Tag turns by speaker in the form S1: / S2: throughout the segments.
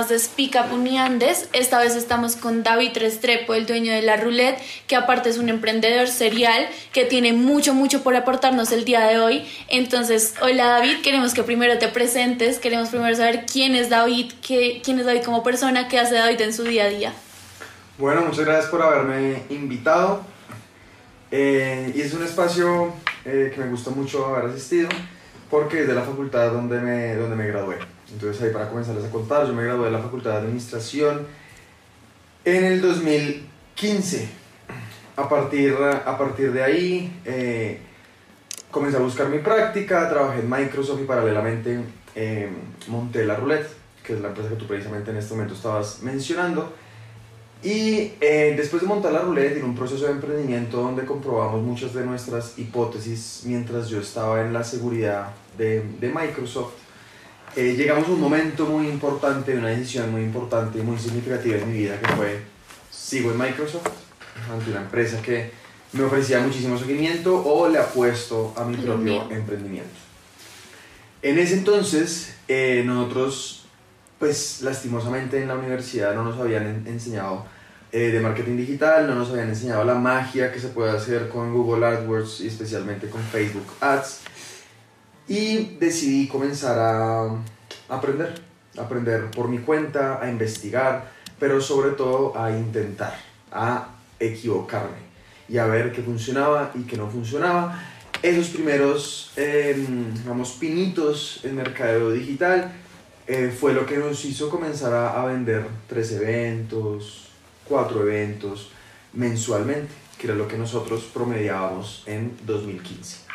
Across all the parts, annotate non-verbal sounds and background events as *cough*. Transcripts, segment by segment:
S1: más de Speak Up Uniandes. Esta vez estamos con David Restrepo, el dueño de la Roulette, que aparte es un emprendedor serial que tiene mucho, mucho por aportarnos el día de hoy. Entonces, hola David, queremos que primero te presentes, queremos primero saber quién es David, qué, quién es David como persona, qué hace David en su día a día.
S2: Bueno, muchas gracias por haberme invitado. Eh, y es un espacio eh, que me gustó mucho haber asistido porque es de la facultad donde me, donde me gradué. Entonces ahí para comenzarles a contar, yo me gradué de la Facultad de Administración en el 2015. A partir, a partir de ahí eh, comencé a buscar mi práctica, trabajé en Microsoft y paralelamente eh, monté la Roulette, que es la empresa que tú precisamente en este momento estabas mencionando. Y eh, después de montar la Roulette en un proceso de emprendimiento donde comprobamos muchas de nuestras hipótesis mientras yo estaba en la seguridad de, de Microsoft, eh, llegamos a un momento muy importante, una decisión muy importante y muy significativa en mi vida que fue, sigo en Microsoft, ante una empresa que me ofrecía muchísimo seguimiento o le apuesto a mi
S1: Lo
S2: propio
S1: mío.
S2: emprendimiento. En ese entonces, eh, nosotros, pues lastimosamente en la universidad no nos habían en- enseñado eh, de marketing digital, no nos habían enseñado la magia que se puede hacer con Google AdWords y especialmente con Facebook Ads. Y decidí comenzar a aprender, aprender por mi cuenta, a investigar, pero sobre todo a intentar, a equivocarme y a ver qué funcionaba y qué no funcionaba. Esos primeros, em, digamos, pinitos en mercadeo digital eh, fue lo que nos hizo comenzar a, a vender tres eventos, cuatro eventos mensualmente, que era lo que nosotros promediábamos en 2015.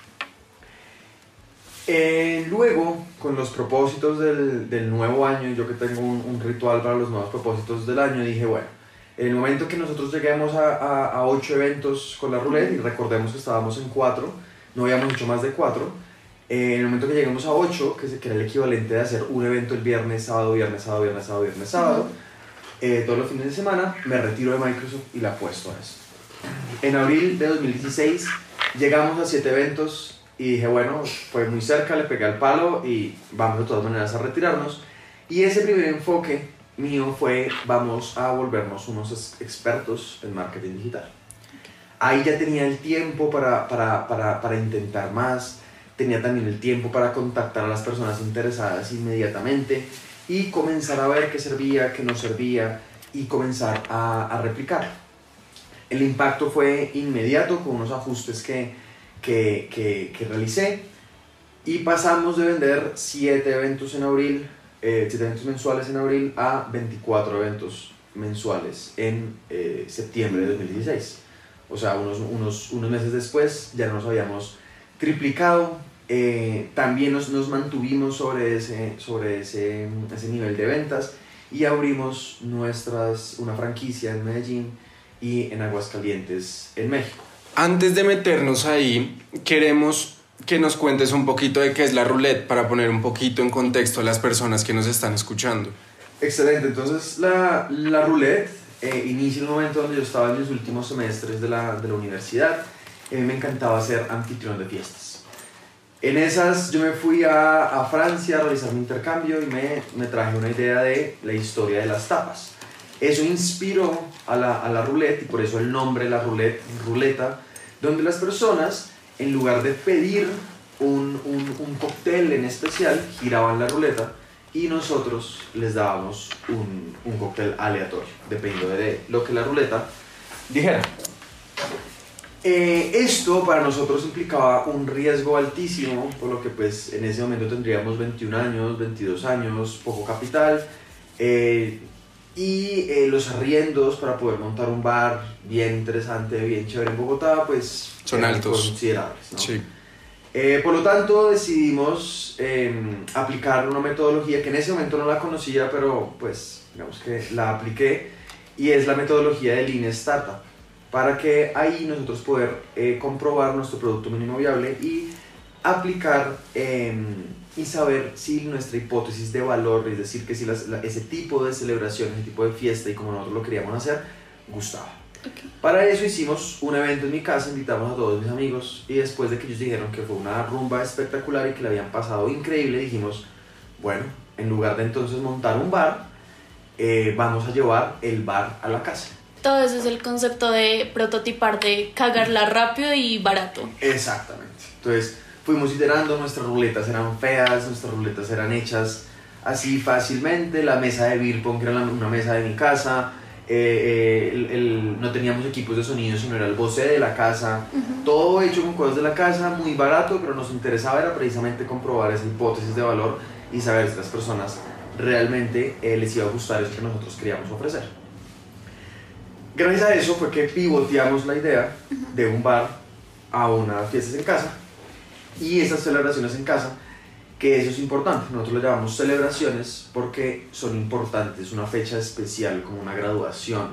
S2: Eh, luego, con los propósitos del, del nuevo año, yo que tengo un, un ritual para los nuevos propósitos del año, dije, bueno, en el momento que nosotros lleguemos a, a, a ocho eventos con la roulette, y recordemos que estábamos en cuatro, no habíamos hecho más de cuatro, eh, en el momento que lleguemos a ocho, que, que era el equivalente de hacer un evento el viernes, sábado, viernes, sábado, viernes, sábado, viernes, sábado, eh, todos los fines de semana, me retiro de Microsoft y la apuesto a eso. En abril de 2016 llegamos a siete eventos y dije, bueno, fue muy cerca, le pegué al palo y vamos de todas maneras a retirarnos. Y ese primer enfoque mío fue, vamos a volvernos unos ex- expertos en marketing digital. Ahí ya tenía el tiempo para, para, para, para intentar más, tenía también el tiempo para contactar a las personas interesadas inmediatamente y comenzar a ver qué servía, qué no servía y comenzar a, a replicar. El impacto fue inmediato con unos ajustes que, que, que, que realicé y pasamos de vender 7 eventos en abril, 7 eventos mensuales en abril a 24 eventos mensuales en eh, septiembre de 2016. O sea, unos, unos, unos meses después ya nos habíamos triplicado. eh, también nos, nos mantuvimos sobre, ese, sobre ese, ese nivel de ventas y abrimos nuestras, una franquicia en Medellín y en Aguascalientes, en México.
S3: Antes de meternos ahí, queremos que nos cuentes un poquito de qué es la roulette para poner un poquito en contexto a las personas que nos están escuchando.
S2: Excelente, entonces la, la roulette eh, inicia un momento donde yo estaba en mis últimos semestres de la, de la universidad a mí me encantaba ser anfitrión de fiestas. En esas yo me fui a, a Francia a realizar mi intercambio y me, me traje una idea de la historia de las tapas. Eso inspiró a la, a la roulette y por eso el nombre, la roulette, ruleta, donde las personas, en lugar de pedir un, un, un cóctel en especial, giraban la ruleta y nosotros les dábamos un, un cóctel aleatorio, dependiendo de lo que la ruleta dijera. Eh, esto para nosotros implicaba un riesgo altísimo, por lo que pues en ese momento tendríamos 21 años, 22 años, poco capital, eh, y eh, los arriendos para poder montar un bar bien interesante, bien chévere en Bogotá, pues
S3: Son
S2: eran
S3: altos.
S2: considerables. ¿no?
S3: Sí.
S2: Eh, por lo tanto, decidimos eh, aplicar una metodología que en ese momento no la conocía, pero pues digamos que la apliqué, y es la metodología de Lean Startup, para que ahí nosotros poder eh, comprobar nuestro producto mínimo viable y aplicar eh, y saber si nuestra hipótesis de valor, es decir, que si las- la- ese tipo de celebración, ese tipo de fiesta y como nosotros lo queríamos hacer, gustaba. Para eso hicimos un evento en mi casa, invitamos a todos mis amigos y después de que ellos dijeron que fue una rumba espectacular y que le habían pasado increíble, dijimos, bueno, en lugar de entonces montar un bar, eh, vamos a llevar el bar a la casa.
S1: Todo eso es el concepto de prototipar, de cagarla rápido y barato.
S2: Exactamente. Entonces fuimos iterando, nuestras ruletas eran feas, nuestras ruletas eran hechas así fácilmente, la mesa de beer pong que era la- una mesa de mi casa, eh, eh, el- el- no teníamos equipos de sonido, sino era el voce de la casa, todo hecho con cosas de la casa, muy barato, pero nos interesaba era precisamente comprobar esa hipótesis de valor y saber si las personas realmente eh, les iba a gustar eso que nosotros queríamos ofrecer. Gracias a eso fue que pivoteamos la idea de un bar a unas fiestas en casa y esas celebraciones en casa, que eso es importante, nosotros lo llamamos celebraciones porque son importantes, una fecha especial como una graduación,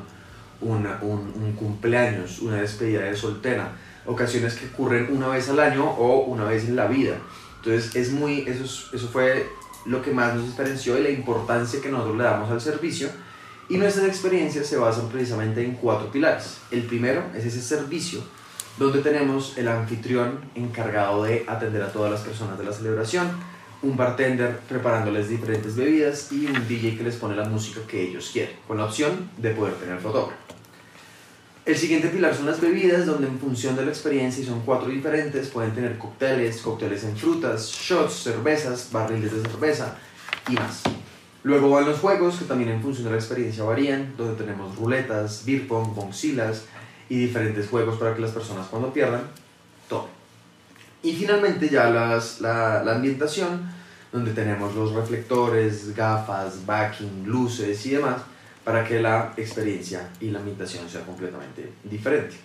S2: una- un, cumpleaños, una despedida de soltera, ocasiones que ocurren una vez al año o una vez en la vida. Entonces es muy, eso, es- eso fue lo que más nos diferenció y la importancia que nosotros le damos al servicio. Y nuestras experiencias se basan precisamente en cuatro pilares. El primero es ese servicio, donde tenemos el anfitrión encargado de atender a todas las personas de la celebración, un bartender preparándoles diferentes bebidas y un DJ que les pone la música que ellos quieren, con la opción de poder tener fotógrafo. El siguiente pilar son las bebidas, donde en función de la experiencia, y son cuatro diferentes, pueden tener cócteles, cócteles en frutas, shots, cervezas, barriles de cerveza y más. Luego van los juegos, que también en función de la experiencia varían, donde tenemos ruletas, beer pong, y diferentes juegos para que las personas cuando pierdan, tomen. Y finalmente ya las, la, la ambientación, donde tenemos los reflectores, gafas, backing, luces y demás, para que la experiencia y la ambientación sea completamente diferente.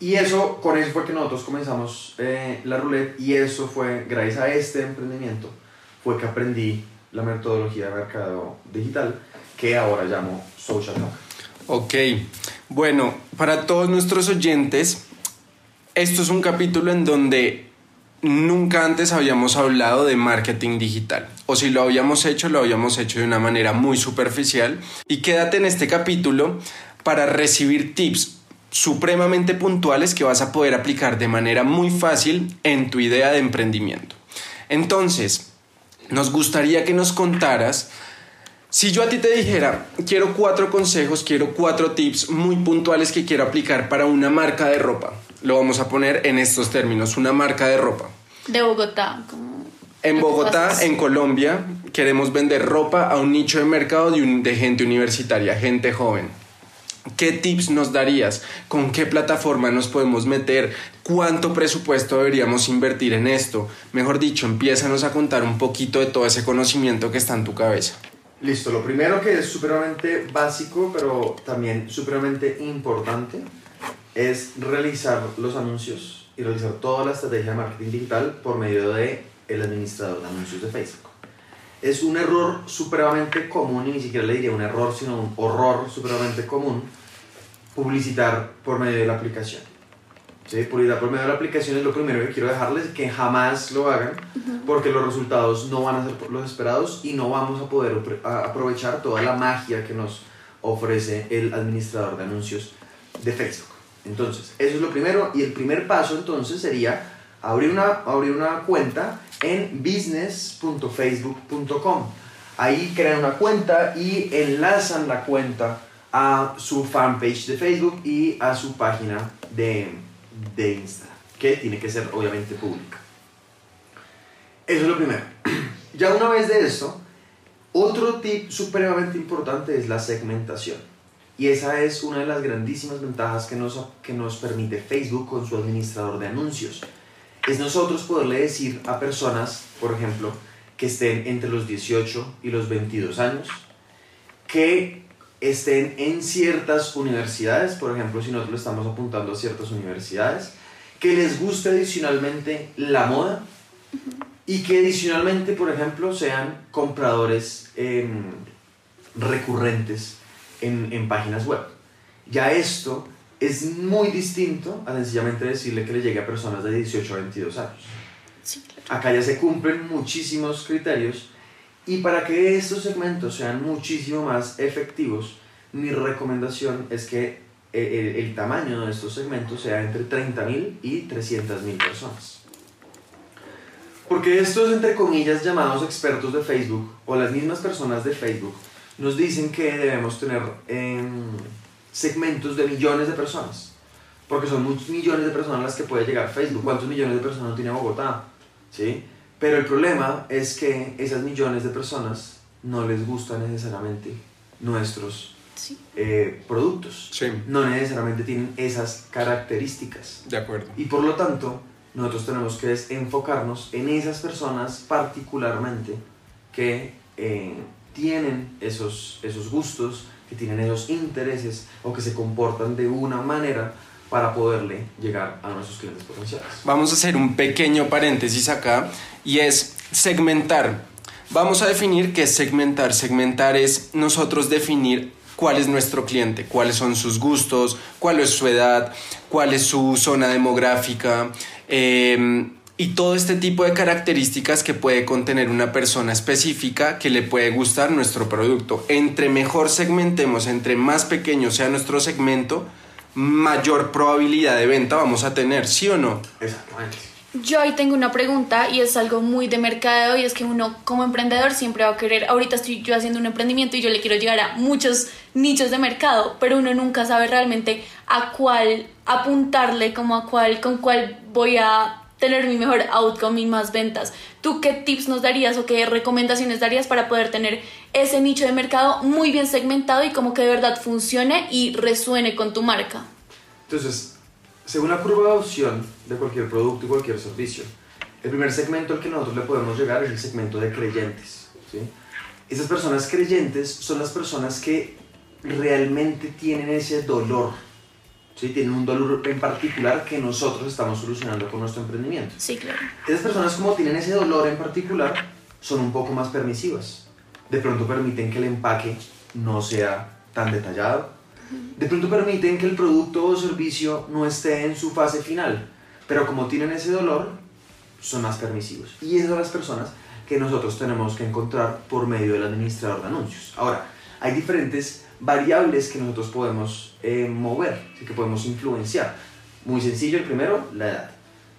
S2: Y eso, con eso fue que nosotros comenzamos eh, la roulette y eso fue, gracias a este emprendimiento, fue que aprendí la metodología de mercado digital que ahora llamo Social Talk.
S3: Ok, bueno, para todos nuestros oyentes, esto es un capítulo en donde nunca antes habíamos hablado de marketing digital. O si lo habíamos hecho, lo habíamos hecho de una manera muy superficial. Y quédate en este capítulo para recibir tips supremamente puntuales que vas a poder aplicar de manera muy fácil en tu idea de emprendimiento. Entonces, nos gustaría que nos contaras si yo a ti te dijera, quiero cuatro consejos, quiero cuatro tips muy puntuales que quiero aplicar para una marca de ropa, lo vamos a poner en estos términos, una marca de ropa.
S1: De Bogotá, como...
S3: En Bogotá, en Colombia, queremos vender ropa a un nicho de mercado de, un- de gente universitaria, gente joven. ¿Qué tips nos darías? ¿Con qué plataforma nos podemos meter? ¿Cuánto presupuesto deberíamos invertir en esto? Mejor dicho, empiézanos a contar un poquito de todo ese conocimiento que está en tu cabeza.
S2: Listo, lo primero que es supremamente básico, pero también supremamente importante, es realizar los anuncios y realizar toda la estrategia de marketing digital por medio de el administrador de anuncios de Facebook. Es un error supremamente común, y ni siquiera le diría un error, sino un horror supremamente común, publicitar por medio de la aplicación. ¿Sí? Publicitar por medio de la aplicación es lo primero que quiero dejarles, que jamás lo hagan, porque los resultados no van a ser los esperados y no vamos a poder apro- a- aprovechar toda la magia que nos ofrece el administrador de anuncios de Facebook. Entonces, eso es lo primero y el primer paso entonces sería abrir una, abrir una cuenta en business.facebook.com. Ahí crean una cuenta y enlazan la cuenta a su fanpage de Facebook y a su página de, de Instagram, que tiene que ser obviamente pública. Eso es lo primero. *clears throat* Ya una vez de esto, otro tip supremamente importante es la segmentación. Y esa es una de las grandísimas ventajas que nos, que nos permite Facebook con su administrador de anuncios. Es nosotros poderle decir a personas, por ejemplo, que estén entre los 18 y los 22 años, que estén en ciertas universidades, por ejemplo, si nosotros le estamos apuntando a ciertas universidades, que les guste adicionalmente la moda y que adicionalmente, por ejemplo, sean compradores em, recurrentes en, en páginas web. Ya esto es muy distinto a sencillamente decirle que le llegue a personas de 18 a 22 años.
S1: Sí, claro.
S2: Acá ya se cumplen muchísimos criterios y para que estos segmentos sean muchísimo más efectivos, mi recomendación es que eh, el, el tamaño de estos segmentos sea entre 30.000 y 300.000 personas. Porque estos, entre comillas, llamados expertos de Facebook o las mismas personas de Facebook nos dicen que debemos tener em, segmentos de millones de personas. Porque son muchos millones de personas las que puede llegar Facebook. ¿Cuántos millones de personas no tiene Bogotá? ¿Sí? Pero el problema es que esas millones de personas no les gustan necesariamente nuestros
S1: Sí.
S2: eh, productos.
S3: Sí,
S2: No necesariamente tienen esas características.
S3: de acuerdo.
S2: Y por lo tanto, nosotros tenemos que enfocarnos en esas personas particularmente que eh, tienen esos, esos gustos, que tienen esos intereses o que se comportan de una manera para poderle llegar a nuestros clientes potenciales.
S3: Vamos a hacer un pequeño paréntesis acá y es segmentar. Vamos a definir qué es segmentar. Segmentar es nosotros definir cuál es nuestro cliente, cuáles son sus gustos, cuál es su edad, cuál es su zona demográfica eh, y todo este tipo de características que puede contener una persona específica que le puede gustar nuestro producto. Entre mejor segmentemos, entre más pequeño sea nuestro segmento, mayor probabilidad de venta vamos a tener, ¿sí o no?
S2: Exactamente.
S1: Yo ahí tengo una pregunta y es algo muy de mercadeo y es que uno como emprendedor siempre va a querer, ahorita estoy yo haciendo un emprendimiento y yo le quiero llegar a muchos nichos de mercado, pero uno nunca sabe realmente a cuál apuntarle, como a cuál, con cuál voy a tener mi mejor outcome y más ventas. ¿Tú qué tips nos darías o qué recomendaciones darías para poder tener ese nicho de mercado muy bien segmentado y como que de verdad funcione y resuene con tu marca?
S2: Entonces, según la curva de adopción de cualquier producto y cualquier servicio, el primer segmento al que nosotros le podemos llegar es el segmento de creyentes. ¿sí? Esas personas creyentes son las personas que realmente tienen ese dolor, ¿sí? tienen un dolor en particular que nosotros estamos solucionando con nuestro emprendimiento.
S1: Sí, claro.
S2: Esas personas como tienen ese dolor en particular son un poco más permisivas. De pronto permiten que el empaque no sea tan detallado. De pronto permiten que el producto o servicio no esté en su fase final. Pero como tienen ese dolor, son más permisivos. Y esas son las personas que nosotros tenemos que encontrar por medio del administrador de anuncios. Ahora, hay diferentes variables que nosotros podemos eh, mover, que podemos influenciar. Muy sencillo el primero, la edad.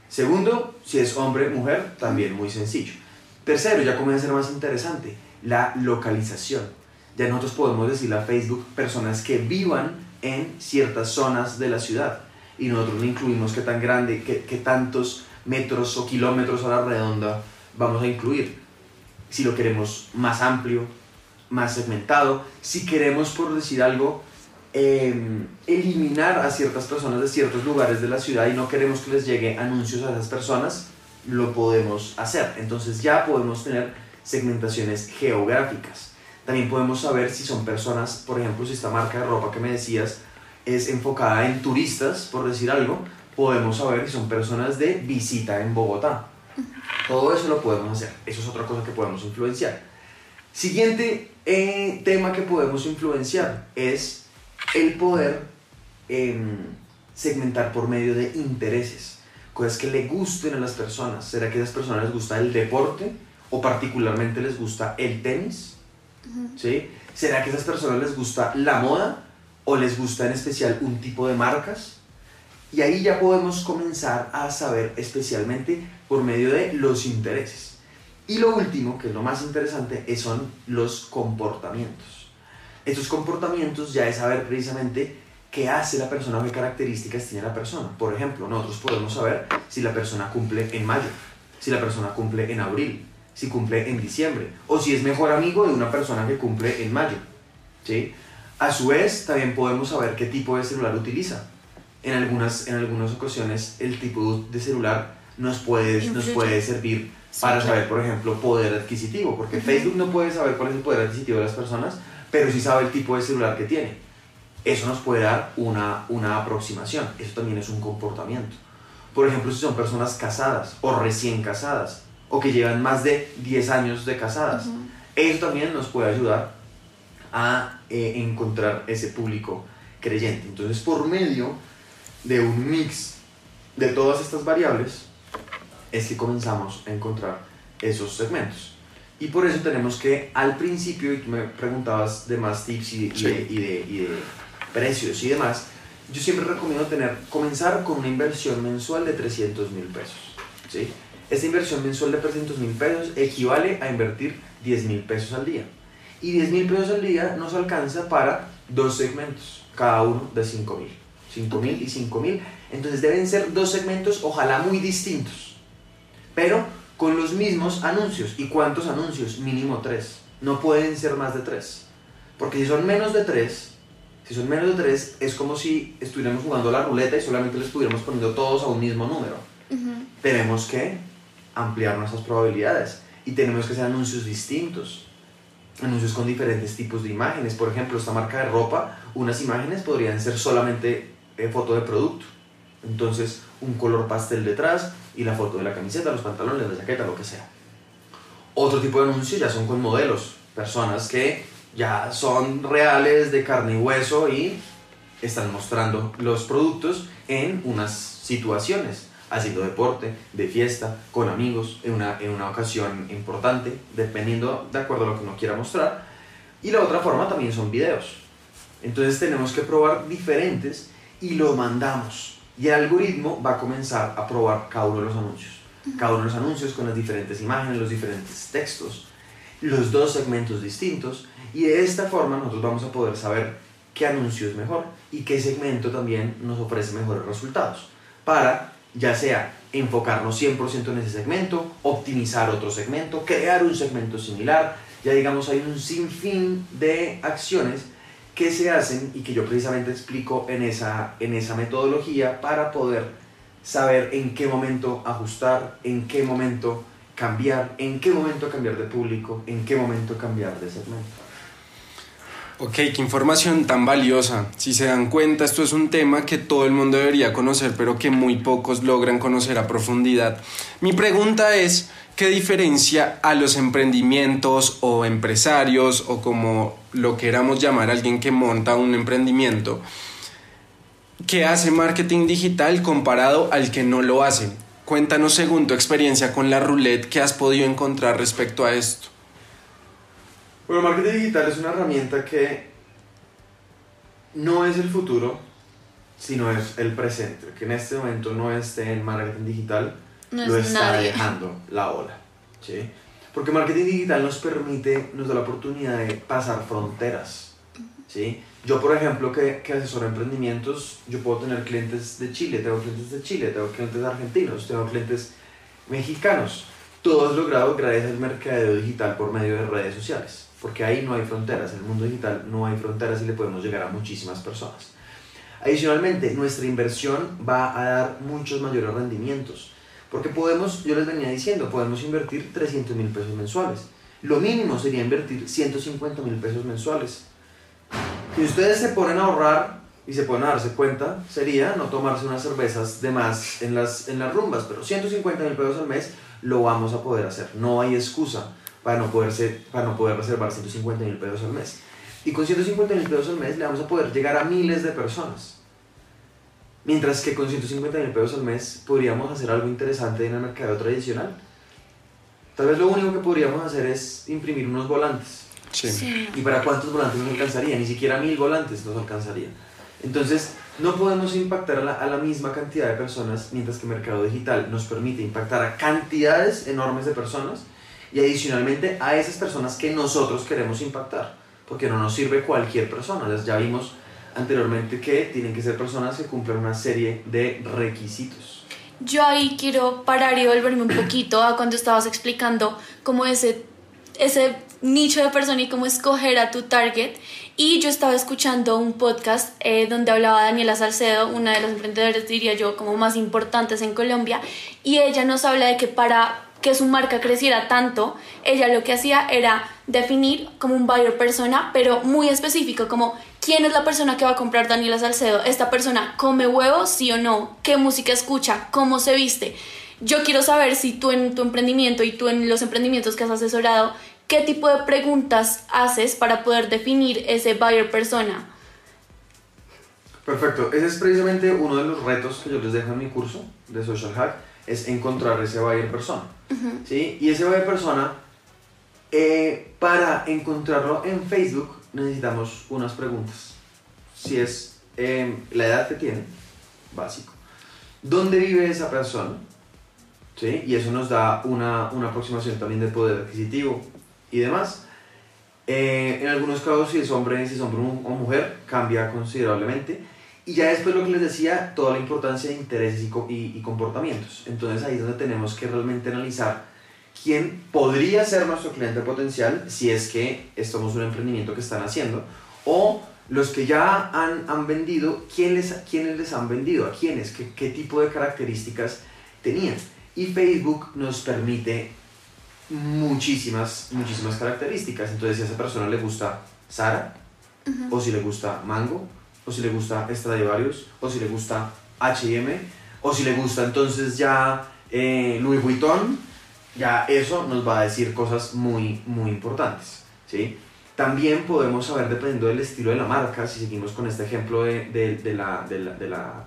S2: Segundo, si es hombre, mujer, también muy sencillo. Tercero, ya comienza a ser más interesante, la localización. Ya nosotros podemos decirle a Facebook personas que vivan en ciertas zonas de la ciudad. Y nosotros le incluimos qué tan grande, qué, qué tantos metros o kilómetros a la redonda vamos a incluir. Si lo queremos más amplio, más segmentado. Si queremos, por decir algo, eh, eliminar a ciertas personas de ciertos lugares de la ciudad y no queremos que les llegue anuncios a esas personas, lo podemos hacer. Entonces ya podemos tener segmentaciones geográficas. También podemos saber si son personas, por ejemplo, si esta marca de ropa que me decías es enfocada en turistas, por decir algo, podemos saber si son personas de visita en Bogotá. Todo eso lo podemos hacer. Eso es otra cosa que podemos influenciar. Siguiente eh, tema que podemos influenciar es el poder em, segmentar por medio de intereses, cosas que le gusten a las personas. ¿Será que a esas personas les gusta el deporte o particularmente les gusta el tenis? ¿Sí? ¿Será que a esas personas les gusta la moda o les gusta en especial un tipo de marcas? Y ahí ya podemos comenzar a saber especialmente por medio de los intereses. Y lo último, que es lo más interesante, es- son los comportamientos. Estos comportamientos ya es saber precisamente qué hace la persona o qué características tiene la persona. Por ejemplo, nosotros podemos saber si la persona cumple en mayo, si la persona cumple en abril, si cumple en diciembre, o si es mejor amigo de una persona que cumple en mayo. ¿sí? A su vez, también podemos saber qué tipo de celular utiliza. En algunas, en algunas ocasiones, el tipo de celular nos puede, nos puede servir
S1: Sí,
S2: para
S1: claro.
S2: saber, por ejemplo, poder adquisitivo, porque. Facebook no puede saber cuál es el poder adquisitivo de las personas, pero sí sabe el tipo de celular que tiene. Eso nos puede dar una, una aproximación, eso también es un comportamiento. Por ejemplo, si son personas casadas o recién casadas, o que llevan más de 10 años de casadas, eso también nos puede ayudar a eh, encontrar ese público creyente. Entonces, por medio de un mix de todas estas variables, es que comenzamos a encontrar esos segmentos. Y por eso tenemos que al principio, y tú me preguntabas de más tips y, de, y de- y de precios y demás, yo siempre recomiendo tener, comenzar con una inversión mensual de 300 mil pesos. ¿sí? Esta inversión mensual de 300 mil pesos equivale a invertir 10 mil pesos al día. Y 10 mil pesos al día nos alcanza para dos segmentos, cada uno de 5 mil. 5 mil y 5 mil. Entonces deben ser dos segmentos, ojalá muy distintos, pero con los mismos anuncios. ¿Y cuántos anuncios? Mínimo tres. No pueden ser más de tres. Porque si son menos de tres, si son menos de tres, es como si estuviéramos jugando la ruleta y solamente le estuviéramos poniendo todos a un mismo número. Tenemos que ampliar nuestras probabilidades y tenemos que hacer anuncios distintos. Anuncios con diferentes tipos de imágenes. Por ejemplo, esta marca de ropa, unas imágenes podrían ser solamente eh, foto de producto. Entonces, un color pastel detrás y la foto de la camiseta, los pantalones, la chaqueta, lo que sea. Otro tipo de anuncios ya son con modelos, personas que ya son reales de carne y hueso y están mostrando los productos en unas situaciones, haciendo deporte, de fiesta, con amigos, en una, en una ocasión importante, dependiendo de acuerdo a lo que uno quiera mostrar. Y la otra forma también son videos. Entonces tenemos que probar diferentes y lo mandamos. Y el algoritmo va a comenzar a probar cada uno de los anuncios. Cada uno de los anuncios con las diferentes imágenes, los diferentes textos, los dos segmentos distintos. Y de esta forma nosotros vamos a poder saber qué anuncio es mejor y qué segmento también nos ofrece mejores resultados. Para ya sea enfocarnos 100% en ese segmento, optimizar otro segmento, crear un segmento similar. Ya digamos, hay un sinfín de acciones que se hacen y que yo precisamente explico en esa, en esa metodología para poder saber en qué momento ajustar, en qué momento cambiar, en qué momento cambiar de público, en qué momento cambiar de segmento.
S3: Ok, qué información tan valiosa. Si se dan cuenta, esto es un tema que todo el mundo debería conocer, pero que muy pocos logran conocer a profundidad. Mi pregunta es, ¿qué diferencia a los emprendimientos o empresarios o como lo queramos llamar alguien que monta un emprendimiento? ¿Qué hace marketing digital comparado al que no lo hace? Cuéntanos según tu experiencia con la roulette, ¿qué has podido encontrar respecto a esto?
S2: Bueno, marketing digital es una herramienta que no es el futuro, sino es el presente. Que en este momento no esté en marketing digital,
S1: No
S2: lo
S1: es
S2: está
S1: nadie.
S2: dejando la ola. ¿sí? Porque marketing digital nos permite, nos da la oportunidad de pasar fronteras. ¿sí? Yo, por ejemplo, que, que asesoro emprendimientos, yo puedo tener clientes de Chile, tengo clientes de Chile, tengo clientes argentinos, tengo clientes mexicanos. Todo es logrado gracias al mercadeo digital por medio de redes sociales. Porque ahí no hay fronteras, en el mundo digital no hay fronteras y le podemos llegar a muchísimas personas. Adicionalmente, nuestra inversión va a dar muchos mayores rendimientos. Porque podemos, yo les venía diciendo, podemos invertir 300 mil pesos mensuales. Lo mínimo sería invertir 150 mil pesos mensuales. Si ustedes se ponen a ahorrar y se ponen a darse cuenta, sería no tomarse unas cervezas de más en las, en las rumbas, pero 150 mil pesos al mes lo vamos a poder hacer. No hay excusa para no, poderse, para no poder reservar 150 mil pesos al mes. Y con 150 mil pesos al mes le vamos a poder llegar a miles de personas. Mientras que con 150 mil pesos al mes podríamos hacer algo interesante en el mercado tradicional. Tal vez lo único que podríamos hacer es imprimir unos volantes.
S3: Sí.
S1: Sí.
S2: ¿Y para cuántos volantes nos alcanzaría? Ni siquiera mil volantes nos alcanzaría. Entonces, no podemos impactar a la, a la misma cantidad de personas, mientras que Mercado Digital nos permite impactar a cantidades enormes de personas y adicionalmente a esas personas que nosotros queremos impactar, porque no nos sirve cualquier persona. Ya vimos anteriormente que tienen que ser personas que cumplan una serie de requisitos.
S1: Yo ahí quiero parar y volverme un *clears throat* poquito a cuando estabas explicando cómo ese, ese nicho de persona y cómo escoger a tu target. Y yo estaba escuchando un podcast eh, donde hablaba Daniela Salcedo, una de las emprendedoras, diría yo, como más importantes en Colombia. Y ella nos habla de que para que su marca creciera tanto, ella lo que hacía era definir como un buyer persona, pero muy específico, como quién es la persona que va a comprar Daniela Salcedo. Esta persona come huevos, sí o no, qué música escucha, cómo se viste. Yo quiero saber si tú en tu emprendimiento y tú en los emprendimientos que has asesorado, qué tipo de preguntas haces para poder definir ese buyer persona.
S2: Perfecto, ese es precisamente uno de los retos que yo les dejo en mi curso de Social Hack, es encontrar ese buyer persona. ¿sí? Y ese buyer persona, eh, para encontrarlo en Facebook necesitamos unas preguntas. Si es eh, la edad que tiene, básico. ¿Dónde vive esa persona? ¿Sí? Y eso nos da una, una aproximación también del poder adquisitivo y demás. Eh, en algunos casos, si es hombre, si es hombre o mujer, cambia considerablemente. Y ya después lo que les decía, toda la importancia de intereses y, y, y comportamientos. Entonces ahí es donde tenemos que realmente analizar quién podría ser nuestro cliente potencial si es que estamos un emprendimiento que están haciendo o los que ya han, han vendido, ¿quién les, ¿quiénes les han vendido? ¿A quiénes? ¿Qué, ¿Qué tipo de características tenían? Y Facebook nos permite muchísimas, muchísimas características. Entonces, si a esa persona le gusta Sara, o si le gusta Mango, o si le gusta Stradivarius, o si le gusta H&M, o si le gusta entonces ya eh, Louis Vuitton, ya eso nos va a decir cosas muy, muy importantes, ¿sí? También podemos saber, dependiendo del estilo de la marca, si seguimos con este ejemplo de, de, de la, de, la, la,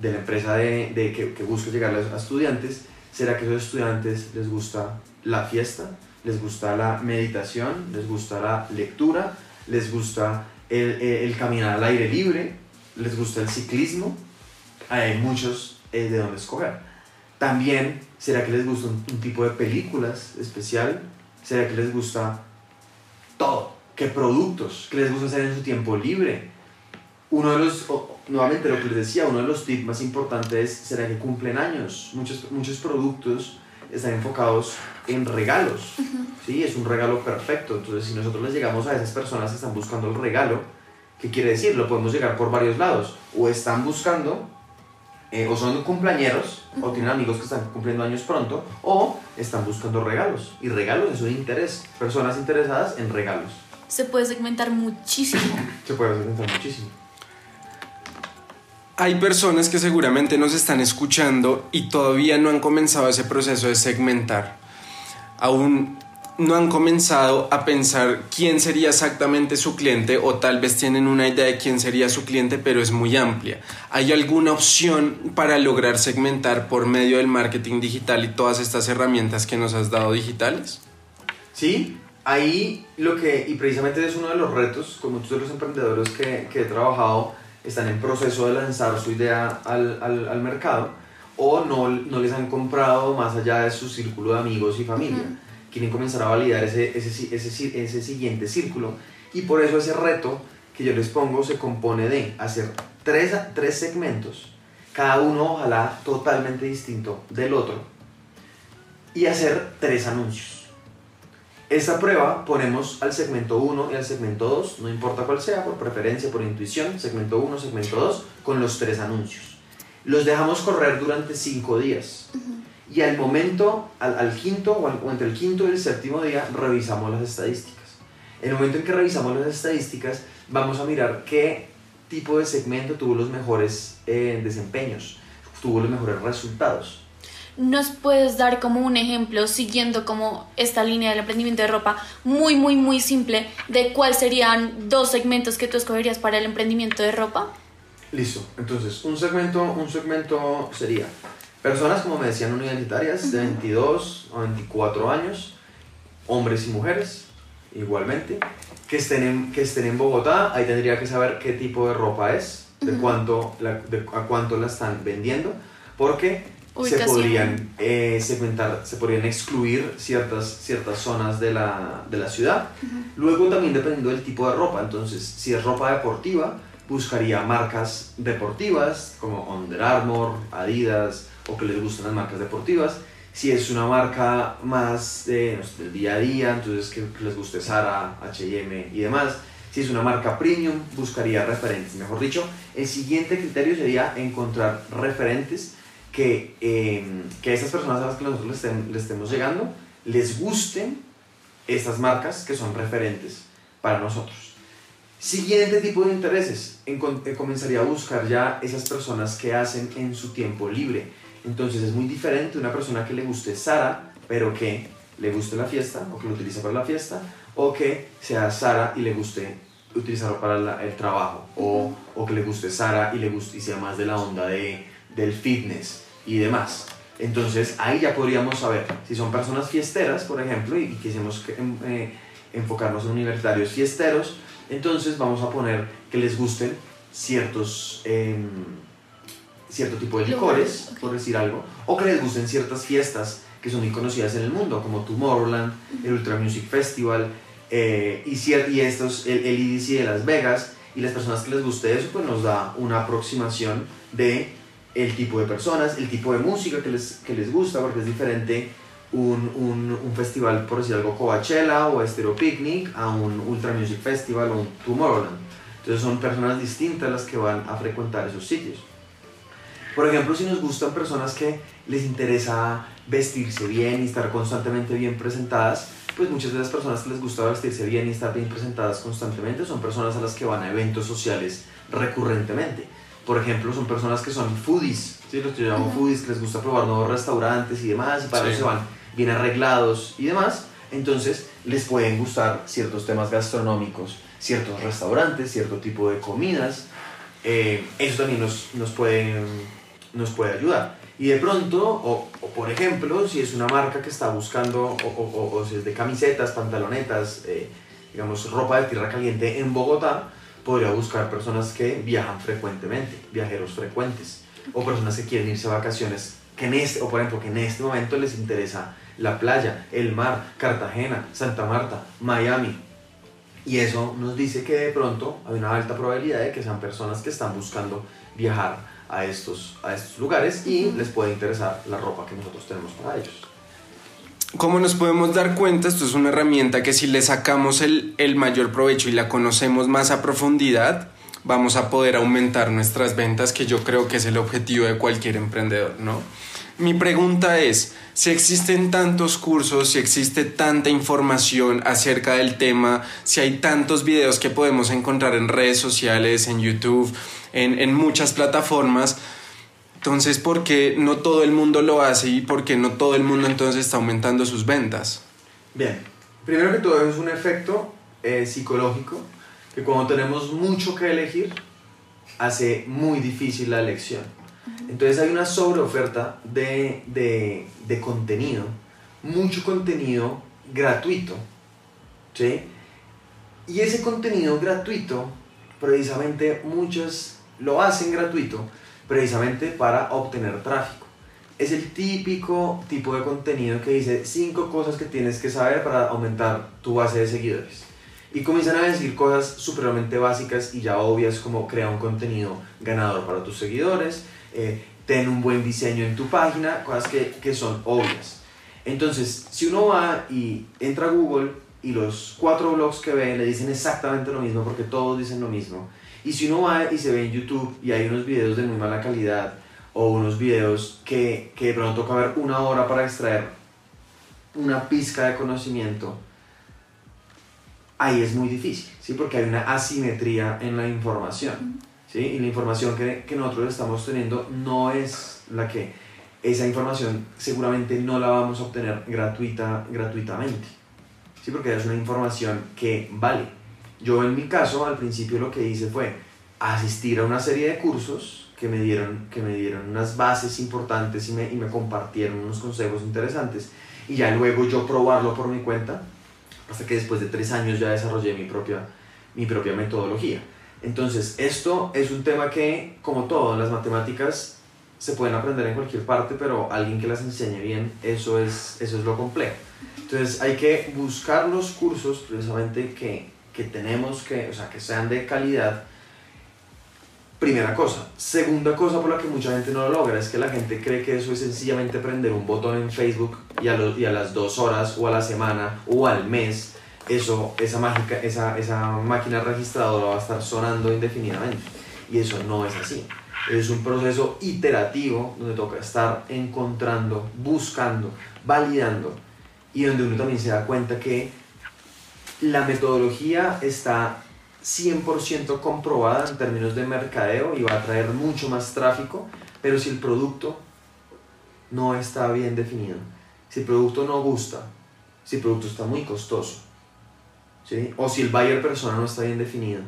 S2: la empresa de que, que, busca llegar a estudiantes, ¿será que a esos estudiantes les gusta la fiesta? ¿Les gusta la meditación? ¿Les gusta la lectura? ¿Les gusta el, el, caminar al aire libre? ¿Les gusta el ciclismo? Hay muchos eh, de donde escoger. También, ¿será que les gusta un, tipo de películas especial? ¿Será que les gusta todo. ¿Qué productos? ¿Qué les gusta hacer en su tiempo libre? Uno de los, nuevamente lo que les decía, uno de los tips más importantes es, ¿será que cumplen años? Muchos, muchos productos están enfocados en regalos. ¿Sí? Es un regalo perfecto. Entonces, si nosotros les llegamos a esas personas que están buscando el regalo, ¿qué quiere decir? Lo podemos llegar por varios lados. O están buscando, eh, o son cumpleañeros, o tienen amigos que están cumpliendo años pronto, o están buscando regalos. Y regalos es un interés. Personas interesadas en regalos.
S1: Se puede segmentar muchísimo. *clears throat*
S2: Se puede segmentar muchísimo.
S3: Hay personas que seguramente nos están escuchando y todavía no han comenzado ese proceso de segmentar. Aún no han comenzado a pensar quién sería exactamente su cliente o tal vez tienen una idea de quién sería su cliente, pero es muy amplia. ¿Hay alguna opción para lograr segmentar por medio del marketing digital y todas estas herramientas que nos has dado digitales?
S2: Sí, ahí lo que, y precisamente es uno de los retos con muchos de los emprendedores que, que he trabajado, están en proceso de lanzar su idea al, al, al mercado o no, no les han comprado más allá de su círculo de amigos y familia. Uh -huh quieren comenzar a validar ese, ese, ese, ese siguiente círculo. Y por eso ese reto que yo les pongo se compone de hacer tres, tres segmentos, cada uno ojalá totalmente distinto del otro, y hacer tres anuncios. Esta prueba ponemos al segmento 1 y al segmento 2, no importa cuál sea, por preferencia, por intuición, segmento 1, segmento 2, con los tres anuncios. Los dejamos correr durante cinco días. -huh y al momento, al, al quinto o, al, o, entre el quinto y el séptimo día, revisamos las estadísticas. En el momento en que revisamos las estadísticas, vamos a mirar qué tipo de segmento tuvo los mejores eh, desempeños, tuvo los mejores resultados.
S1: ¿Nos puedes dar como un ejemplo, siguiendo como esta línea del emprendimiento de ropa, muy, muy, muy simple, de cuáles serían dos segmentos que tú escogerías para el emprendimiento de ropa?
S2: Listo, entonces un segmento, un segmento sería Personas, como me decían, universitarias de 22 a 24 años, hombres y mujeres, igualmente, que estén, en, que estén en Bogotá, ahí tendría que saber qué tipo de ropa es, de, cuánto, la, de a cuánto la están vendiendo, porque Ubicación. se podrían eh, segmentar, se podrían excluir ciertas, ciertas zonas de la, de la ciudad. Uh -huh. Luego también dependiendo del tipo de ropa, entonces si es ropa deportiva, buscaría marcas deportivas como Under Armour, Adidas, o que les gustan las marcas deportivas. Si es una marca más no sé, del día a día, entonces que les guste Zara, H&M y demás. Si es una marca premium, buscaría referentes. Mejor dicho, el siguiente criterio sería encontrar referentes que, eh, que a estas personas a las que nosotros les, les estemos llegando les gusten estas marcas que son referentes para nosotros. Siguiente tipo de intereses, en, eh, comenzaría a buscar ya esas personas que hacen en su tiempo libre entonces es muy diferente una persona que le guste Sara, pero que le guste la fiesta, o que lo utilice para la fiesta, o que sea Sara y le guste utilizarlo para la, el trabajo, o, o, que le guste Sara y, le guste, y sea más de la onda de, del fitness y demás. Entonces ahí ya podríamos saber si son personas fiesteras, por ejemplo, y, y quisimos eh, enfocarnos en universitarios fiesteros, entonces vamos a poner que les gusten ciertos... Eh, cierto tipo de licores, okay. por decir algo, o que les gusten ciertas fiestas que son muy conocidas en el mundo, como Tomorrowland, el Ultra Music Festival, eh, y, y estos, el, el IDC de Las Vegas y las personas que les guste eso, pues nos da una aproximación de el tipo de personas, el tipo de música que les, que les gusta, porque es diferente un, un, un festival, por decir algo, Coachella o Stereo Picnic a un Ultra Music Festival o un Tomorrowland. Entonces son personas distintas las que van a frecuentar esos sitios. Por ejemplo, si nos gustan personas que les interesa vestirse bien y estar constantemente bien presentadas, pues muchas de las personas que les gusta vestirse bien y estar bien presentadas constantemente son personas a las que van a eventos sociales recurrentemente. Por ejemplo, son personas que son foodies, ¿sí? los que yo llamo
S1: Ujú.
S2: foodies, que les gusta probar nuevos restaurantes y demás, y para
S3: Sí.
S2: eso se van bien arreglados y demás. Entonces, les pueden gustar ciertos temas gastronómicos, ciertos restaurantes, cierto tipo de comidas. Eh, eso también nos, nos, puede, nos puede ayudar. Y de pronto, o, o por ejemplo, si es una marca que está buscando, o, o- o- o si es de camisetas, pantalonetas, eh, digamos, ropa de tierra caliente en Bogotá, podría buscar personas que viajan frecuentemente, viajeros frecuentes, o personas que quieren irse a vacaciones, que en este, o por ejemplo, que en este momento les interesa la playa, el mar, Cartagena, Santa Marta, Miami. Y eso nos dice que de pronto hay una alta probabilidad de que sean personas que están buscando viajar a estos, a estos lugares y les puede interesar la ropa que nosotros tenemos para ellos.
S3: Como nos podemos dar cuenta, esto es una herramienta que si le sacamos el, el mayor provecho y la conocemos más a profundidad, vamos a poder aumentar nuestras ventas, que yo creo que es el objetivo de cualquier emprendedor, ¿no? Mi pregunta es, si existen tantos cursos, si existe tanta información acerca del tema, si hay tantos videos que podemos encontrar en redes sociales, en YouTube, en, en muchas plataformas, entonces, ¿por qué no todo el mundo lo hace y por qué no todo el mundo entonces está aumentando sus ventas?
S2: Bien, primero que todo es un efecto eh, psicológico que cuando tenemos mucho que elegir hace muy difícil la elección. Entonces hay una sobreoferta de, de, de contenido, mucho contenido gratuito, ¿sí? Y ese contenido gratuito, precisamente muchos lo hacen gratuito, precisamente para obtener tráfico. Es el típico tipo de contenido que dice cinco cosas que tienes que saber para aumentar tu base de seguidores. Y comienzan a decir cosas supremamente básicas y ya obvias como crea un contenido ganador para tus seguidores, eh, ten un buen diseño en tu página, cosas que, que son obvias. Entonces, si uno va y entra a Google y los cuatro blogs que ve le dicen exactamente lo mismo porque todos dicen lo mismo, y si uno va y se ve en YouTube y hay unos videos de muy mala calidad o unos videos que, que de pronto toca ver una hora para extraer una pizca de conocimiento, ahí es muy difícil, ¿sí? Porque hay una asimetría en la información, ¿sí? Y la información que, que nosotros estamos teniendo no es la que... Esa información seguramente no la vamos a obtener gratuita, gratuitamente, ¿sí? Porque es una información que vale. Yo en mi caso al principio lo que hice fue asistir a una serie de cursos que me dieron, que me dieron unas bases importantes y me, y me compartieron unos consejos interesantes y ya luego yo probarlo por mi cuenta hasta que después de tres años ya desarrollé mi propia, mi propia metodología. Entonces, esto es un tema que, como todo, las matemáticas se pueden aprender en cualquier parte, pero alguien que las enseñe bien, eso es, eso es lo complejo. Entonces, hay que buscar los cursos precisamente que, que tenemos que, o sea, que sean de calidad. Primera cosa. Segunda cosa por la que mucha gente no lo logra es que la gente cree que eso es sencillamente prender un botón en Facebook y a, las dos horas o a la semana o al mes eso, esa, mágica, esa, esa máquina registradora va a estar sonando indefinidamente. Y eso no es así. Es un proceso iterativo donde toca estar encontrando, buscando, validando y donde uno también se da cuenta que la metodología está 100% comprobada en términos de mercadeo y va a traer mucho más tráfico, pero si el producto no está bien definido, si el producto no gusta, si el producto está muy costoso, ¿sí? o si el buyer persona no está bien definido,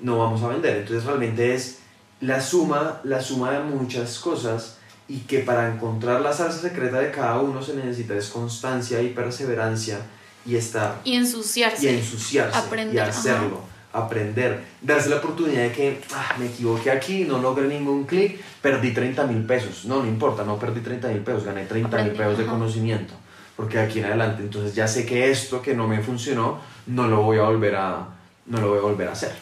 S2: no vamos a vender. Entonces realmente es la suma, la suma de muchas cosas y que para encontrar la salsa secreta de cada uno se necesita es constancia y perseverancia y estar
S1: Y ensuciarse.
S2: y ensuciarse
S1: Aprender,
S2: y
S1: ajá.
S2: hacerlo, aprender, darse la oportunidad de que "Ah, me equivoqué aquí, no logré ningún clic, perdí 30 mil pesos. No, no importa, no perdí 30 mil pesos, gané 30 mil pesos de conocimiento. porque aquí en adelante entonces ya sé que esto que no me funcionó no lo voy a volver a, no lo voy a, volver a hacer.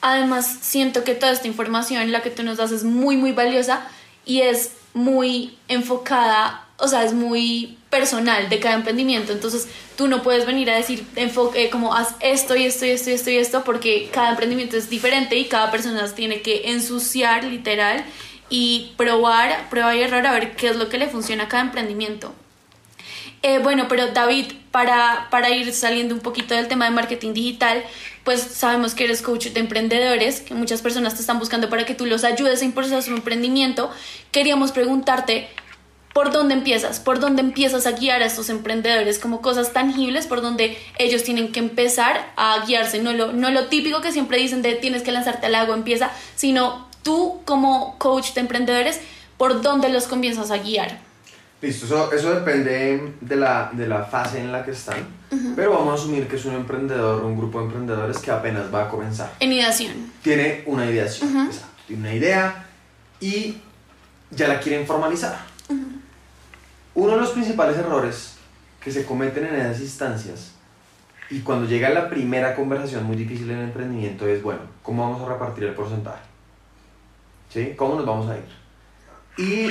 S1: Además, siento que toda esta información, la que tú nos das, es muy, muy valiosa y es muy enfocada, o sea, es muy personal de cada emprendimiento. Entonces, tú no puedes venir a decir, enfoque, como haz esto y esto y esto y esto y esto, porque cada emprendimiento es diferente y cada persona tiene que ensuciar, literal, y probar, prueba y error a ver qué es lo que le funciona a cada emprendimiento. Eh, bueno, pero David, para, para ir saliendo un poquito del tema de marketing digital, pues sabemos que eres coach de emprendedores, que muchas personas te están buscando para que tú los ayudes a impulsar su emprendimiento. Queríamos preguntarte, ¿por dónde empiezas? ¿Por dónde empiezas a guiar a estos emprendedores como cosas tangibles por donde ellos tienen que empezar a guiarse? No lo, no lo típico que siempre dicen de tienes que lanzarte al agua, empieza, sino tú como coach de emprendedores, ¿por dónde los comienzas a guiar?
S2: Listo, eso, eso depende de la, de la fase en la que están, pero vamos a asumir que es un emprendedor, un grupo de emprendedores que apenas va a comenzar.
S1: En ideación.
S2: Tiene una ideación, exacto, tiene una idea y ya la quieren formalizar. Uno de los principales errores que se cometen en esas instancias y cuando llega la primera conversación muy difícil en el emprendimiento es, bueno, ¿cómo vamos a repartir el porcentaje? ¿Sí? ¿Cómo nos vamos a ir? Y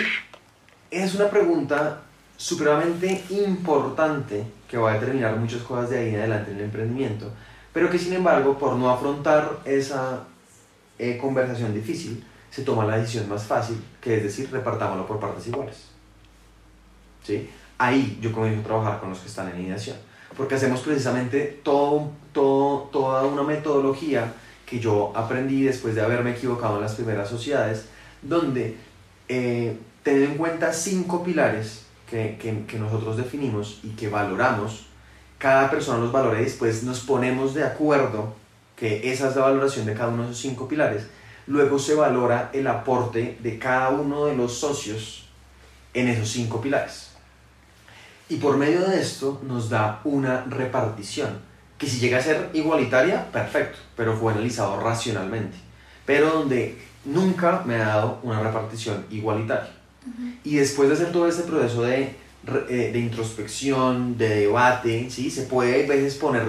S2: es una pregunta supremamente importante que va a determinar muchas cosas de ahí en adelante en el emprendimiento, pero que sin embargo, por no afrontar esa eh, conversación difícil, se toma la decisión más fácil, que es decir, repartámoslo por partes iguales. ¿Sí? Ahí yo comienzo a trabajar con los que están en ideación, porque hacemos precisamente todo, todo, toda una metodología que yo aprendí después de haberme equivocado en las primeras sociedades, donde eh, tener en cuenta cinco pilares que, que, que, nosotros definimos y que valoramos, cada persona los valora y después nos ponemos de acuerdo que esa es la valoración de cada uno de esos cinco pilares. Luego se valora el aporte de cada uno de los socios en esos cinco pilares. Y por medio de esto nos da una repartición, que si llega a ser igualitaria, perfecto, pero fue analizado racionalmente, pero donde nunca me ha dado una repartición igualitaria. Y después de hacer todo este proceso de, eh, de introspección, de debate, ¿sí? se puede a veces poner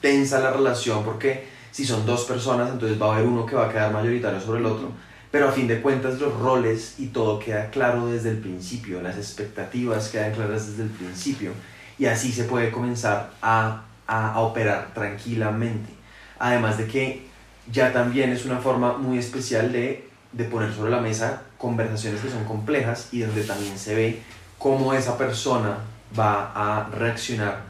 S2: tensa la relación porque si son dos personas, entonces va a haber uno que va a quedar mayoritario sobre el otro. Pero a fin de cuentas los roles y todo queda claro desde el principio, las expectativas quedan claras desde el principio y así se puede comenzar a, a, operar tranquilamente. Además de que ya también es una forma muy especial de, de poner sobre la mesa conversaciones que son complejas y donde también se ve cómo esa persona va a reaccionar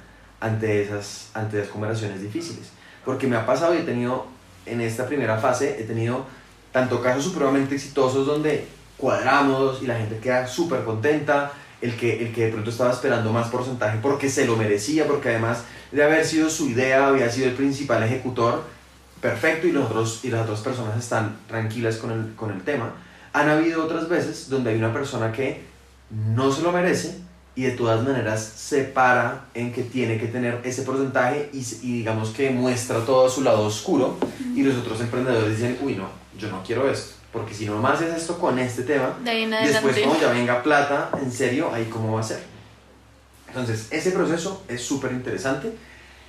S2: ante esas, ante esas conversaciones difíciles. Porque me ha pasado y he tenido, en esta primera fase, he tenido tanto casos supremamente exitosos donde cuadramos y la gente queda súper contenta, el que, el que de pronto estaba esperando más porcentaje porque se lo merecía, porque además de haber sido su idea, había sido el principal ejecutor, perfecto, y, los otros, y las otras personas están tranquilas con el, con el tema. Han habido otras veces donde hay una persona que no se lo merece y de todas maneras se para en que tiene que tener ese porcentaje y, y digamos que muestra todo su lado oscuro y los otros emprendedores dicen, uy no, yo no quiero esto, porque si nomás es esto con este tema,
S1: De
S2: después cuando ya venga plata, en serio, ahí cómo va a ser. Entonces, ese proceso es súper interesante.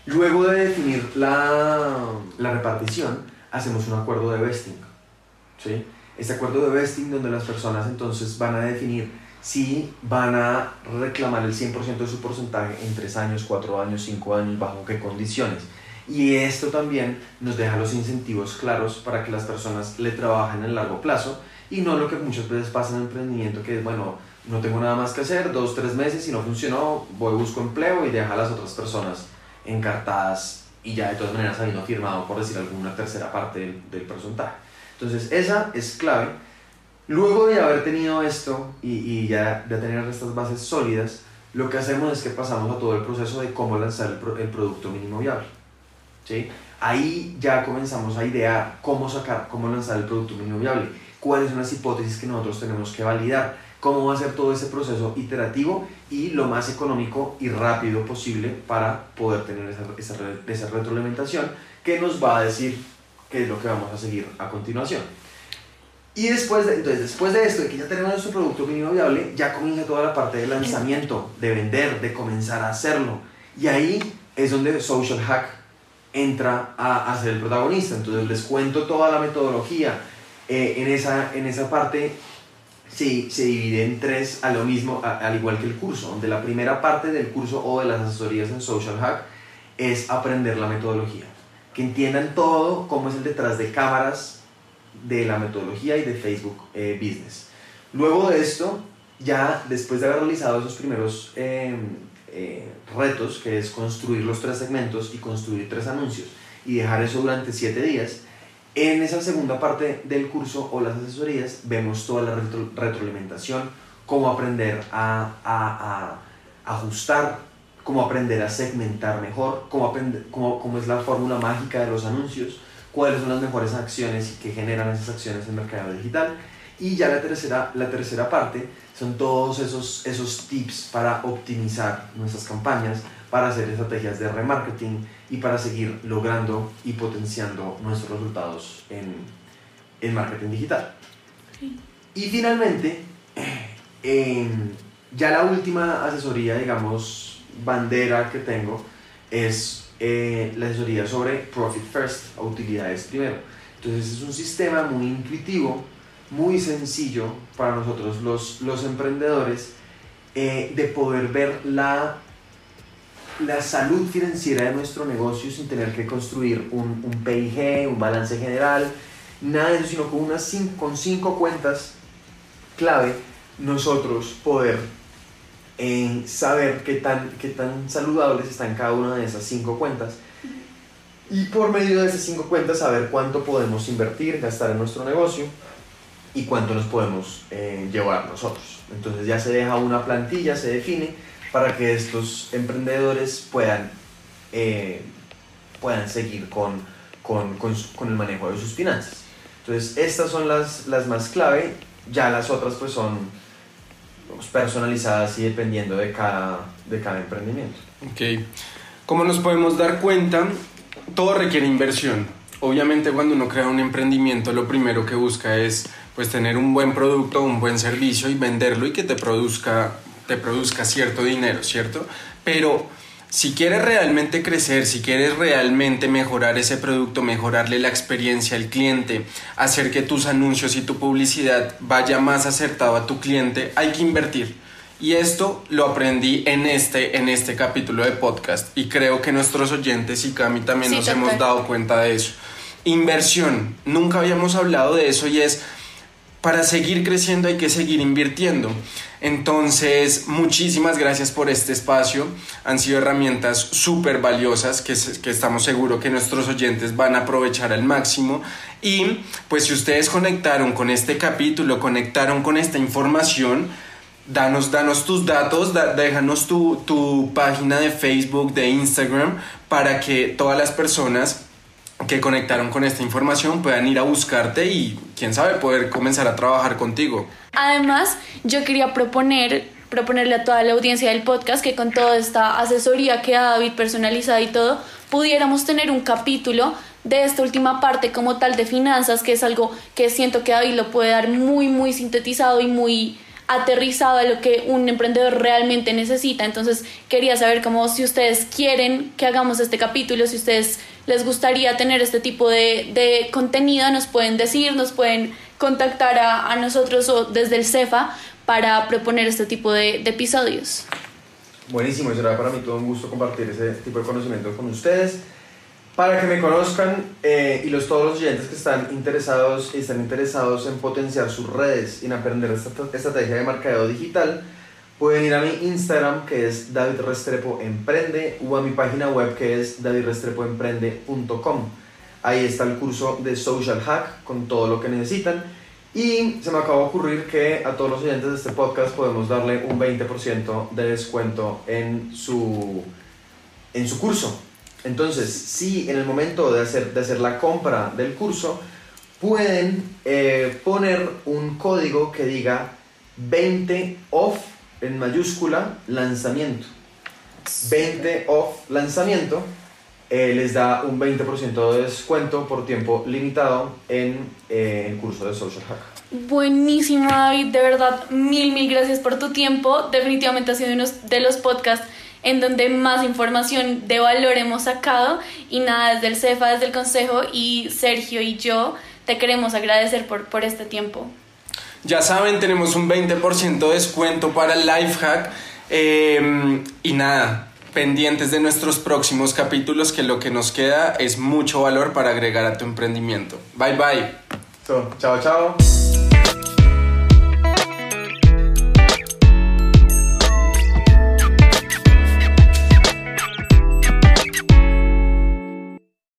S2: Luego de definir la, la repartición, hacemos un acuerdo de vesting. ¿sí? este acuerdo de vesting donde las personas entonces van a definir si van a reclamar el 100% de su porcentaje en 3 años, 4 años, 5 años, bajo qué condiciones. Y esto también nos deja los incentivos claros para que las personas le trabajen en largo plazo y no lo que muchas veces pasa en el emprendimiento, que es, bueno, no tengo nada más que hacer, dos, tres meses, y no funcionó, voy, busco empleo y deja a las otras personas encartadas y ya de todas maneras habiendo firmado, por decir alguna tercera parte del, del. Entonces, esa es clave. Luego de haber tenido esto y, ya de tener estas bases sólidas, lo que hacemos es que pasamos a todo el proceso de cómo lanzar el producto mínimo viable. ¿Sí? Ahí ya comenzamos a idear cómo sacar, cómo lanzar el producto mínimo viable, cuáles son las hipótesis que nosotros tenemos que validar, cómo va a ser todo ese proceso iterativo y lo más económico y rápido posible para poder tener esa, esa, esa retroalimentación que nos va a decir qué es lo que vamos a seguir a continuación. Y después de, entonces, después de esto, de que ya tenemos nuestro producto mínimo viable, ya comienza toda la parte de lanzamiento, de vender, de comenzar a hacerlo. Y ahí es donde Social Hack entra a, a ser el protagonista. Entonces les cuento toda la metodología. Eh, en, esa, en esa parte se, se divide en tres a lo mismo, al igual que el curso, donde la primera parte del curso o de las asesorías en Social Hack es aprender la metodología. Que entiendan todo, cómo es el detrás de cámaras de la metodología y de Facebook eh, Business. Luego de esto, ya después de haber realizado esos primeros eh, retos, que es construir los tres segmentos y construir tres anuncios, y dejar eso durante siete días, en esa segunda parte del curso o las asesorías vemos toda la retro- retroalimentación, cómo aprender a, a- ajustar, cómo aprender a segmentar mejor, cómo, aprender, cómo, cómo es la fórmula mágica de los anuncios, cuáles son las mejores acciones que generan esas acciones en mercado digital. Y ya la tercera, la tercera parte son todos esos, esos tips para optimizar nuestras campañas, para hacer estrategias de remarketing y para seguir logrando y potenciando nuestros resultados en, en marketing digital. Y finalmente, ya la última asesoría, digamos, bandera que tengo es eh, la asesoría sobre Profit First, o utilidades primero. Entonces es un sistema muy intuitivo, muy sencillo para nosotros los, los emprendedores eh, de poder ver la, la salud financiera de nuestro negocio sin tener que construir un, un PIG, un balance general, nada de eso, sino con, unas cin- con cinco cuentas clave nosotros poder eh, saber qué tan, qué tan saludables están cada una de esas cinco cuentas. Y por medio de esas cinco cuentas saber cuánto podemos invertir, gastar en nuestro negocio y cuánto nos podemos eh, llevar nosotros. Entonces ya se deja una plantilla, se define para que estos emprendedores puedan, eh, puedan seguir con, con, con con el manejo de sus finanzas. Entonces estas son las, las más clave, ya las otras pues son digamos, personalizadas y dependiendo de cada, de cada emprendimiento.
S3: Ok. Como nos podemos dar cuenta, todo requiere inversión. Obviamente cuando uno crea un emprendimiento lo primero que busca es pues tener un buen producto, un buen servicio y venderlo y que te produzca, te produzca cierto dinero, ¿cierto? Pero si quieres realmente crecer, si quieres realmente mejorar ese producto, mejorarle la experiencia al cliente, hacer que tus anuncios y tu publicidad vaya más acertado a tu cliente, hay que invertir. Y esto lo aprendí en este, en este capítulo de podcast y creo que nuestros oyentes y Cami también
S1: Sí,
S3: nos
S1: total.
S3: hemos dado cuenta de eso. Inversión, nunca habíamos hablado de eso y es para seguir creciendo hay que seguir invirtiendo. Entonces, muchísimas gracias por este espacio. Han sido herramientas súper valiosas que, estamos seguros que nuestros oyentes van a aprovechar al máximo. Y pues si ustedes conectaron con este capítulo, conectaron con esta información, danos, danos tus datos, da- déjanos tu página de Facebook, de Instagram, para que todas las personas que conectaron con esta información puedan ir a buscarte y quién sabe poder comenzar a trabajar contigo.
S1: Además, yo quería proponer, proponerle a toda la audiencia del podcast que con toda esta asesoría que da David personalizada y todo, pudiéramos tener un capítulo de esta última parte como tal de finanzas, que es algo que siento que David lo puede dar muy, muy sintetizado y muy aterrizado a lo que un emprendedor realmente necesita. Entonces, quería saber cómo si ustedes quieren que hagamos este capítulo, si ustedes les gustaría tener este tipo de, de contenido, nos pueden decir, nos pueden contactar a, a nosotros o desde el CEFA para proponer este tipo de, de episodios.
S2: Buenísimo, será para mí todo un gusto compartir ese tipo de conocimiento con ustedes. Para que me conozcan eh, y los, todos los oyentes que están interesados están interesados en potenciar sus redes y en aprender esta estrategia de mercadeo digital, pueden ir a mi Instagram que es David Restrepo Emprende o a mi página web que es davidrestrepoemprende.com. Ahí está el curso de Social Hack con todo lo que necesitan. Y se me acaba de ocurrir que a todos los oyentes de este podcast podemos darle un 20% de descuento en su, en su curso. Entonces, si en el momento de hacer, de hacer la compra del curso, pueden eh, poner un código que diga 20 off en mayúscula lanzamiento. 20 off lanzamiento eh, les da un 20% de descuento por tiempo limitado en eh, el curso de Social Hack.
S1: Buenísimo, David. De verdad, mil, mil gracias por tu tiempo. Definitivamente ha sido uno de los podcasts en donde más información de valor hemos sacado. Y nada, desde el CEFA, desde el Consejo y Sergio y yo te queremos agradecer por, por este tiempo.
S3: Ya saben, tenemos un 20% de descuento para el Lifehack. Eh, y nada, pendientes de nuestros próximos capítulos, que lo que nos queda es mucho valor para agregar a tu emprendimiento. Bye bye.
S2: chao, chao.